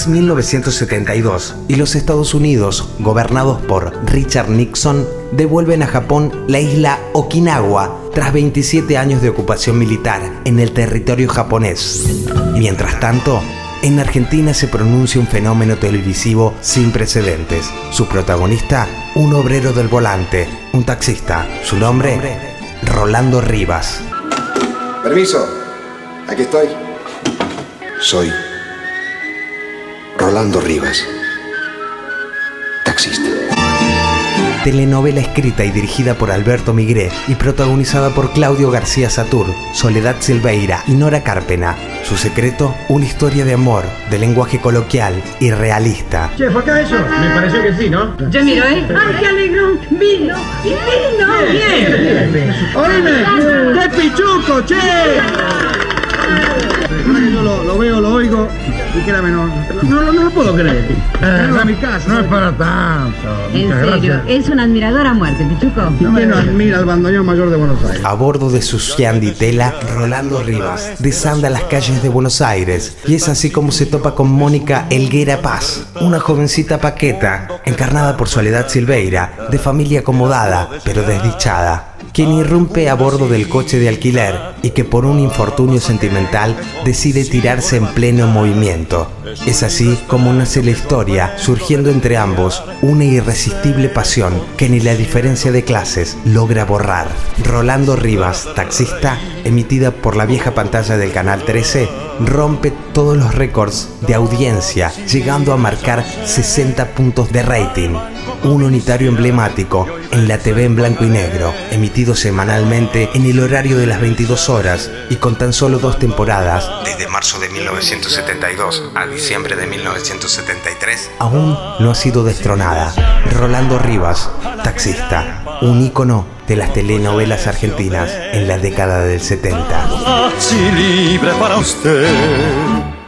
Es 1972 y los Estados Unidos, gobernados por Richard Nixon, devuelven a Japón la isla Okinawa tras 27 años de ocupación militar en el territorio japonés. Mientras tanto, en Argentina se pronuncia un fenómeno televisivo sin precedentes. Su protagonista, un obrero del volante, un taxista. Su nombre, Rolando Rivas. Permiso, aquí estoy. Soy Rolando Rivas, taxista. Telenovela escrita y dirigida por Alberto Migré y protagonizada por Claudio García Satur, Soledad Silveira y Nora Carpena. Su secreto, una historia de amor, de lenguaje coloquial y realista. Che, ¿fue acá eso? Me pareció que sí, ¿no? Yo miro, ¿eh? ¡Ay, qué alegrón! ¡Vino! ¡Y vino! ¡Bien! ¡Oíme! ¡Qué pichuco, che! Que yo lo, lo veo, lo oigo, y créame, no, no, no, no lo puedo creer. A mi casa. No es para tanto. En Muchas serio, gracias. es un admirador a muerte, Pichuco. ¿Quién no admira al bandoneón mayor de Buenos Aires? A bordo de su Sciandi Tela, Rolando Rivas desanda las calles de Buenos Aires y es así como se topa con Mónica Elguera Paz, una jovencita paqueta, encarnada por Soledad Silveira, de familia acomodada, pero desdichada, quien irrumpe a bordo del coche de alquiler y que por un infortunio sentimental decide tirarse en pleno movimiento. Es así como nace la historia, surgiendo entre ambos una irresistible pasión que ni la diferencia de clases logra borrar. Rolando Rivas, taxista, emitida por la vieja pantalla del canal 13, rompe todos los récords de audiencia, llegando a marcar 60 puntos de rating. Un unitario emblemático en la TV en blanco y negro, emitido semanalmente en el horario de las 22 horas y con tan solo dos temporadas, desde marzo de 1972 a diciembre de 1973, aún no ha sido destronada. Rolando Rivas, taxista, un ícono de las telenovelas argentinas en la década del 70. Así libre para usted.